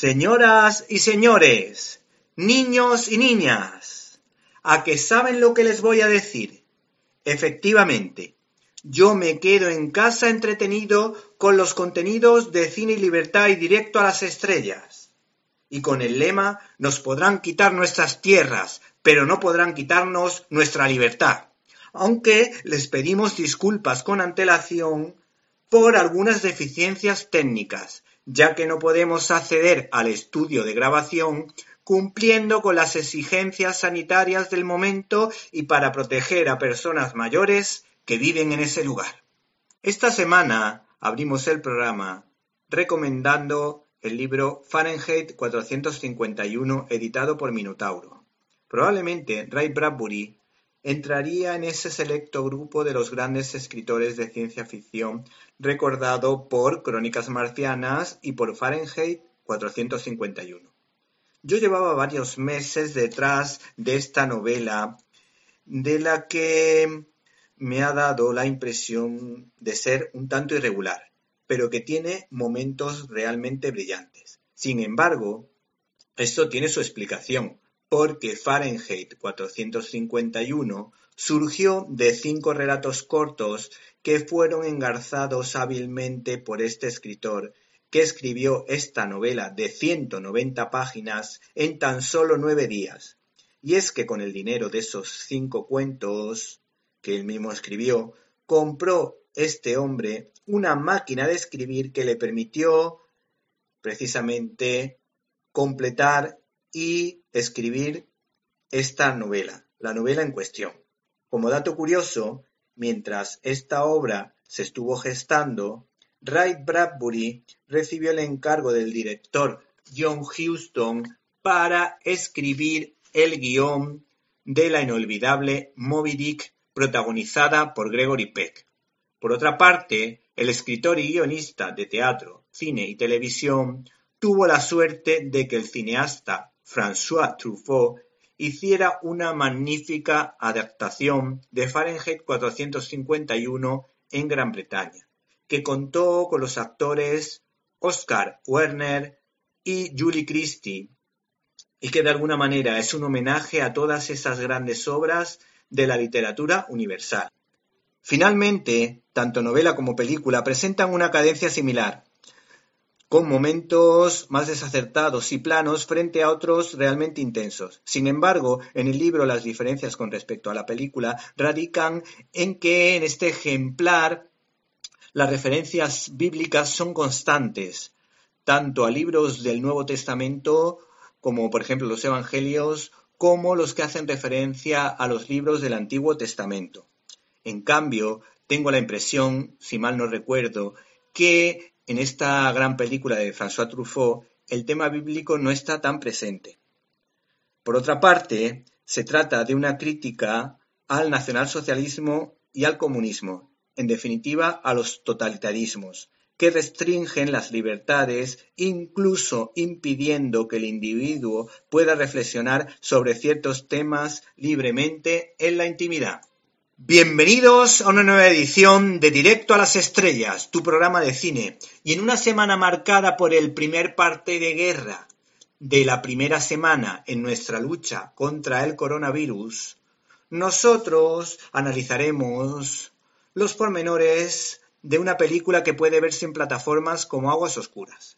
Señoras y señores, niños y niñas, ¿a que saben lo que les voy a decir? Efectivamente, yo me quedo en casa entretenido con los contenidos de Cine y Libertad y Directo a las Estrellas. Y con el lema nos podrán quitar nuestras tierras, pero no podrán quitarnos nuestra libertad. Aunque les pedimos disculpas con antelación por algunas deficiencias técnicas, ya que no podemos acceder al estudio de grabación cumpliendo con las exigencias sanitarias del momento y para proteger a personas mayores que viven en ese lugar. Esta semana abrimos el programa recomendando el libro Fahrenheit 451 editado por Minotauro. Probablemente Ray Bradbury entraría en ese selecto grupo de los grandes escritores de ciencia ficción recordado por Crónicas Marcianas y por Fahrenheit 451. Yo llevaba varios meses detrás de esta novela de la que me ha dado la impresión de ser un tanto irregular, pero que tiene momentos realmente brillantes. Sin embargo, esto tiene su explicación, porque Fahrenheit 451 surgió de cinco relatos cortos que fueron engarzados hábilmente por este escritor que escribió esta novela de 190 páginas en tan solo nueve días. Y es que con el dinero de esos cinco cuentos que él mismo escribió, compró este hombre una máquina de escribir que le permitió precisamente completar y escribir esta novela, la novela en cuestión. Como dato curioso, mientras esta obra se estuvo gestando, Ray Bradbury recibió el encargo del director John Huston para escribir el guion de la inolvidable Moby Dick protagonizada por Gregory Peck. Por otra parte, el escritor y guionista de teatro, cine y televisión tuvo la suerte de que el cineasta François Truffaut hiciera una magnífica adaptación de Fahrenheit 451 en Gran Bretaña, que contó con los actores Oscar Werner y Julie Christie, y que de alguna manera es un homenaje a todas esas grandes obras de la literatura universal. Finalmente, tanto novela como película presentan una cadencia similar, con momentos más desacertados y planos frente a otros realmente intensos. Sin embargo, en el libro las diferencias con respecto a la película radican en que en este ejemplar las referencias bíblicas son constantes, tanto a libros del Nuevo Testamento como por ejemplo los Evangelios, como los que hacen referencia a los libros del Antiguo Testamento. En cambio, tengo la impresión, si mal no recuerdo, que en esta gran película de François Truffaut el tema bíblico no está tan presente. Por otra parte, se trata de una crítica al nacionalsocialismo y al comunismo, en definitiva a los totalitarismos, que restringen las libertades, incluso impidiendo que el individuo pueda reflexionar sobre ciertos temas libremente en la intimidad. Bienvenidos a una nueva edición de Directo a las Estrellas, tu programa de cine, y en una semana marcada por el primer parte de guerra de la primera semana en nuestra lucha contra el coronavirus, nosotros analizaremos los pormenores de una película que puede verse en plataformas como Aguas Oscuras.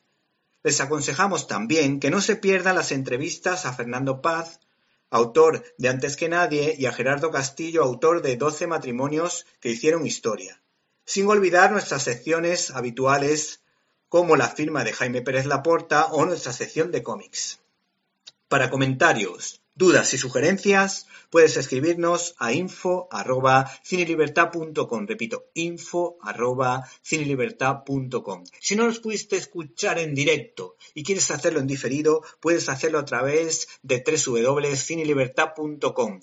Les aconsejamos también que no se pierdan las entrevistas a Fernando Paz, autor de Antes que Nadie, y a Gerardo Castillo, autor de 12 matrimonios que hicieron historia. Sin olvidar nuestras secciones habituales como la firma de Jaime Pérez Laporta o nuestra sección de cómics. Para comentarios, dudas y sugerencias, puedes escribirnos a info arroba. Repito, info. Si no nos pudiste escuchar en directo y quieres hacerlo en diferido, puedes hacerlo a través de www.cinelibertad.com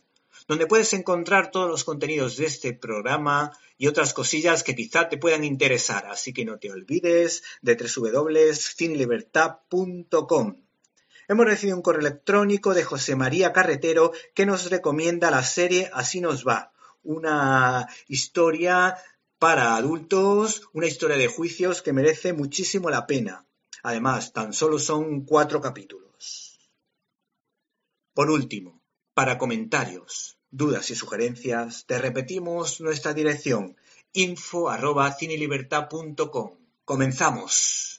donde puedes encontrar todos los contenidos de este programa y otras cosillas que quizá te puedan interesar. Así que no te olvides de www.cinelibertad.com. Hemos recibido un correo electrónico de José María Carretero que nos recomienda la serie Así nos va, una historia para adultos, una historia de juicios que merece muchísimo la pena. Además, tan solo son cuatro capítulos. Por último, para comentarios, dudas y sugerencias, te repetimos nuestra dirección info arroba cinelibertad.com. Comenzamos.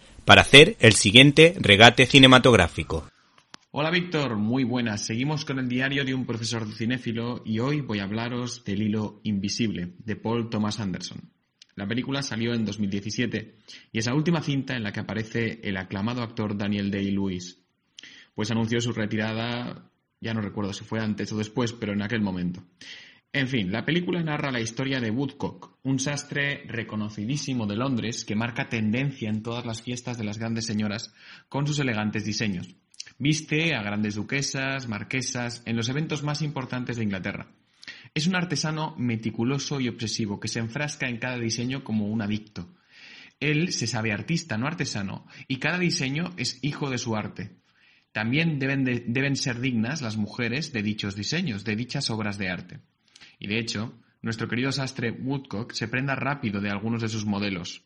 para hacer el siguiente regate cinematográfico. Hola Víctor, muy buenas. Seguimos con el diario de un profesor cinéfilo y hoy voy a hablaros del hilo invisible de Paul Thomas Anderson. La película salió en 2017 y es la última cinta en la que aparece el aclamado actor Daniel Day-Lewis. Pues anunció su retirada, ya no recuerdo si fue antes o después, pero en aquel momento. En fin, la película narra la historia de Woodcock, un sastre reconocidísimo de Londres que marca tendencia en todas las fiestas de las grandes señoras con sus elegantes diseños. Viste a grandes duquesas, marquesas, en los eventos más importantes de Inglaterra. Es un artesano meticuloso y obsesivo que se enfrasca en cada diseño como un adicto. Él se sabe artista, no artesano, y cada diseño es hijo de su arte. También deben, de- deben ser dignas las mujeres de dichos diseños, de dichas obras de arte. Y de hecho, nuestro querido sastre Woodcock se prenda rápido de algunos de sus modelos,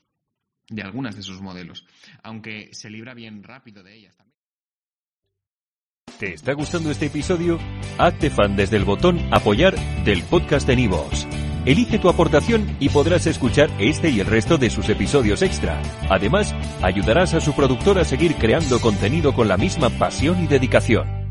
de algunas de sus modelos, aunque se libra bien rápido de ellas también. ¿Te está gustando este episodio? Hazte fan desde el botón Apoyar del podcast de Nivos. Elige tu aportación y podrás escuchar este y el resto de sus episodios extra. Además, ayudarás a su productor a seguir creando contenido con la misma pasión y dedicación.